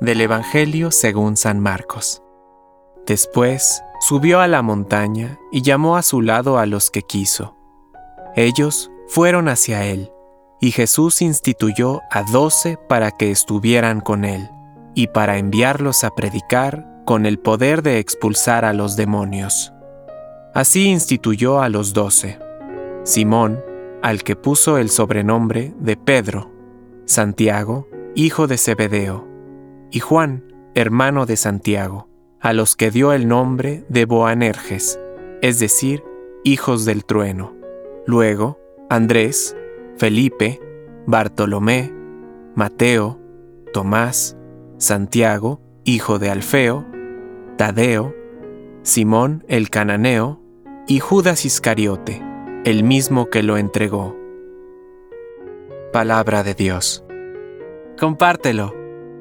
Del Evangelio según San Marcos. Después subió a la montaña y llamó a su lado a los que quiso. Ellos fueron hacia él, y Jesús instituyó a doce para que estuvieran con él, y para enviarlos a predicar con el poder de expulsar a los demonios. Así instituyó a los doce. Simón, al que puso el sobrenombre de Pedro, Santiago, hijo de Zebedeo, y Juan, hermano de Santiago, a los que dio el nombre de Boanerges, es decir, hijos del trueno. Luego, Andrés, Felipe, Bartolomé, Mateo, Tomás, Santiago, hijo de Alfeo, Tadeo, Simón el cananeo y Judas Iscariote, el mismo que lo entregó. Palabra de Dios. Compártelo.